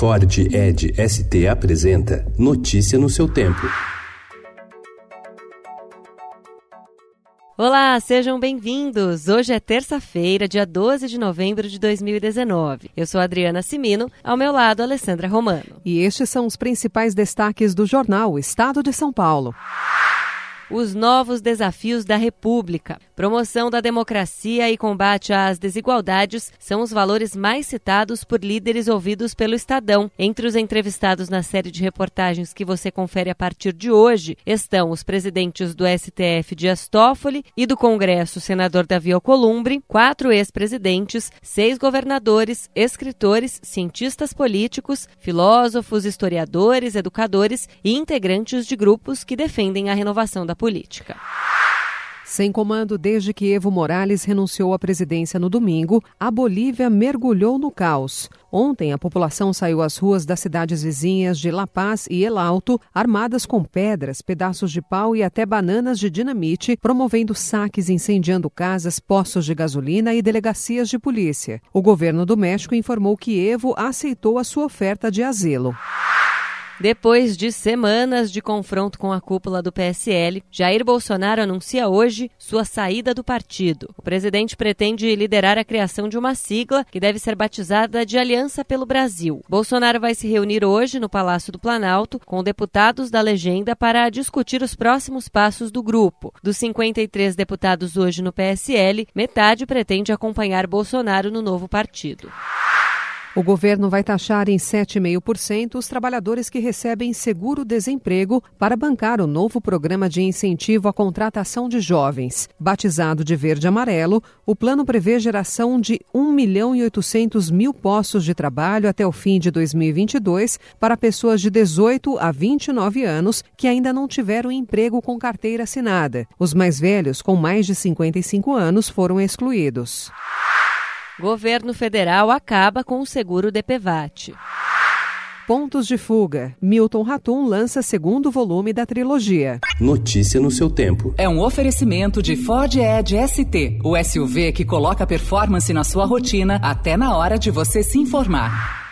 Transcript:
Ford Ed ST apresenta Notícia no seu tempo. Olá, sejam bem-vindos! Hoje é terça-feira, dia 12 de novembro de 2019. Eu sou Adriana Simino, ao meu lado, Alessandra Romano. E estes são os principais destaques do jornal Estado de São Paulo os novos desafios da República. Promoção da democracia e combate às desigualdades são os valores mais citados por líderes ouvidos pelo Estadão. Entre os entrevistados na série de reportagens que você confere a partir de hoje estão os presidentes do STF Dias Toffoli e do Congresso senador Davi Alcolumbre, quatro ex-presidentes, seis governadores, escritores, cientistas políticos, filósofos, historiadores, educadores e integrantes de grupos que defendem a renovação da política. Sem comando desde que Evo Morales renunciou à presidência no domingo, a Bolívia mergulhou no caos. Ontem, a população saiu às ruas das cidades vizinhas de La Paz e El Alto, armadas com pedras, pedaços de pau e até bananas de dinamite, promovendo saques incendiando casas, postos de gasolina e delegacias de polícia. O governo do México informou que Evo aceitou a sua oferta de asilo. Depois de semanas de confronto com a cúpula do PSL, Jair Bolsonaro anuncia hoje sua saída do partido. O presidente pretende liderar a criação de uma sigla que deve ser batizada de Aliança pelo Brasil. Bolsonaro vai se reunir hoje no Palácio do Planalto com deputados da legenda para discutir os próximos passos do grupo. Dos 53 deputados hoje no PSL, metade pretende acompanhar Bolsonaro no novo partido. O governo vai taxar em 7,5% os trabalhadores que recebem seguro-desemprego para bancar o novo programa de incentivo à contratação de jovens. Batizado de verde-amarelo, o plano prevê geração de 1 milhão e 800 mil postos de trabalho até o fim de 2022 para pessoas de 18 a 29 anos que ainda não tiveram emprego com carteira assinada. Os mais velhos, com mais de 55 anos, foram excluídos. Governo federal acaba com o seguro DPVAT. Pontos de fuga. Milton Ratum lança segundo volume da trilogia. Notícia no seu tempo. É um oferecimento de Ford Edge ST, o SUV que coloca performance na sua rotina até na hora de você se informar.